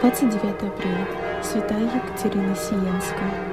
29 апреля. Святая Екатерина Сиенская.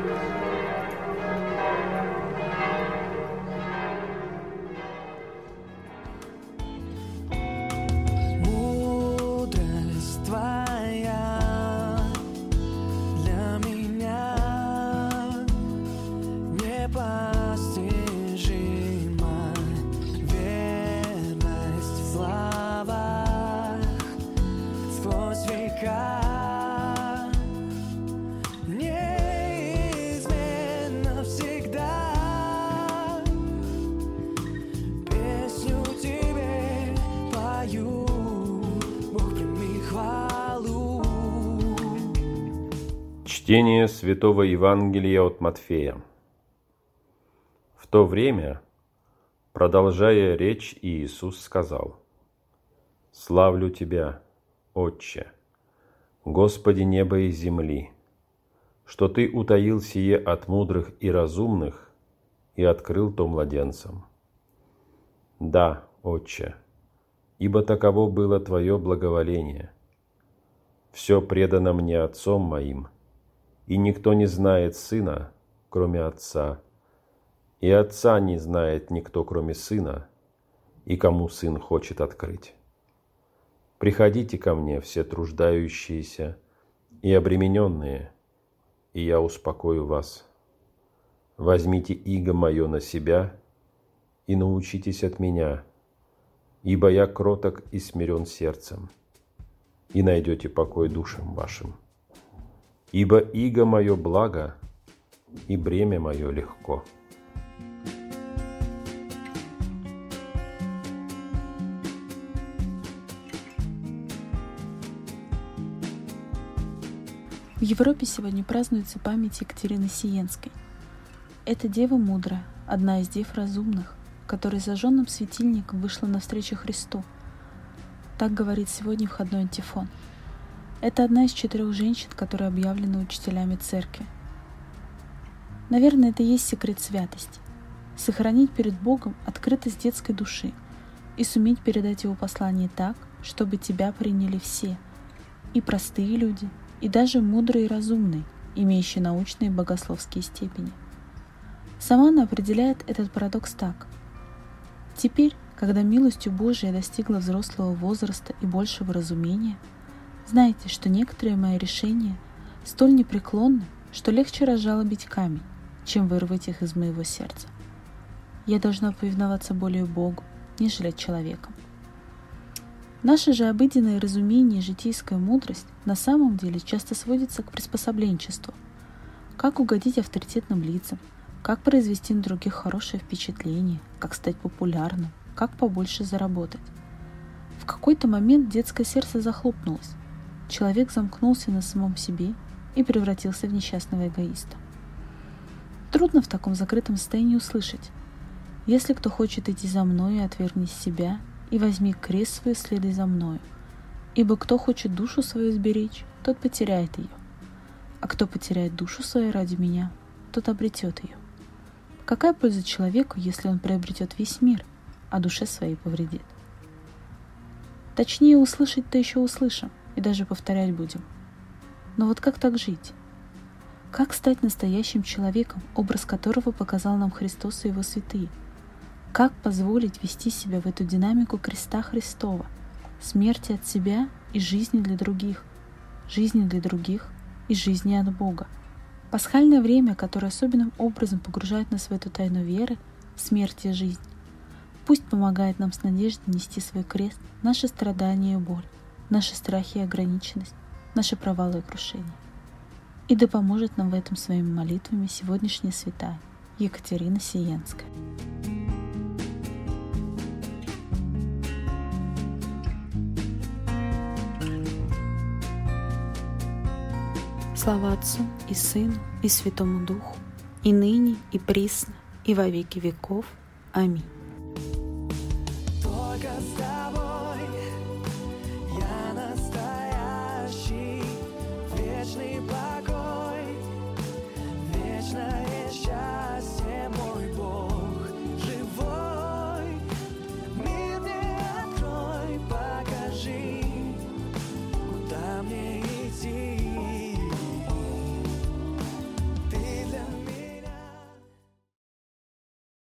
Чтение Святого Евангелия от Матфея. В то время, продолжая речь, Иисус сказал, «Славлю Тебя, Отче, Господи неба и земли, что Ты утаил сие от мудрых и разумных и открыл то младенцам. Да, Отче, ибо таково было Твое благоволение. Все предано мне Отцом моим – и никто не знает Сына, кроме Отца, и Отца не знает никто, кроме Сына, и кому Сын хочет открыть. Приходите ко мне, все труждающиеся и обремененные, и я успокою вас. Возьмите иго мое на себя и научитесь от меня, ибо я кроток и смирен сердцем, и найдете покой душам вашим ибо иго мое благо, и бремя мое легко. В Европе сегодня празднуется память Екатерины Сиенской. Эта дева мудрая, одна из дев разумных, которая зажженным светильником вышла навстречу Христу. Так говорит сегодня входной антифон – это одна из четырех женщин, которые объявлены учителями церкви. Наверное, это и есть секрет святости. Сохранить перед Богом открытость детской души и суметь передать Его послание так, чтобы тебя приняли все. И простые люди, и даже мудрые и разумные, имеющие научные и богословские степени. Сама она определяет этот парадокс так. Теперь, когда милостью Божией достигла взрослого возраста и большего разумения – Знайте, что некоторые мои решения столь непреклонны, что легче разжалобить камень, чем вырвать их из моего сердца. Я должна повиноваться более Богу, нежели человеком. Наше же обыденное разумение и житейская мудрость на самом деле часто сводится к приспособленчеству. Как угодить авторитетным лицам, как произвести на других хорошее впечатление, как стать популярным, как побольше заработать. В какой-то момент детское сердце захлопнулось, человек замкнулся на самом себе и превратился в несчастного эгоиста. Трудно в таком закрытом состоянии услышать. Если кто хочет идти за мною, отвергни себя и возьми крест свой, следуй за мною. Ибо кто хочет душу свою сберечь, тот потеряет ее. А кто потеряет душу свою ради меня, тот обретет ее. Какая польза человеку, если он приобретет весь мир, а душе своей повредит? Точнее, услышать-то еще услышим – и даже повторять будем. Но вот как так жить? Как стать настоящим человеком, образ которого показал нам Христос и его святые? Как позволить вести себя в эту динамику креста Христова, смерти от себя и жизни для других, жизни для других и жизни от Бога? Пасхальное время, которое особенным образом погружает нас в эту тайну веры, смерти и жизнь, пусть помогает нам с надеждой нести свой крест, наши страдания и боль наши страхи и ограниченность, наши провалы и крушения. И да поможет нам в этом своими молитвами сегодняшняя святая Екатерина Сиенская. Слава Отцу и Сыну и Святому Духу, и ныне, и присно, и во веки веков. Аминь. sleep.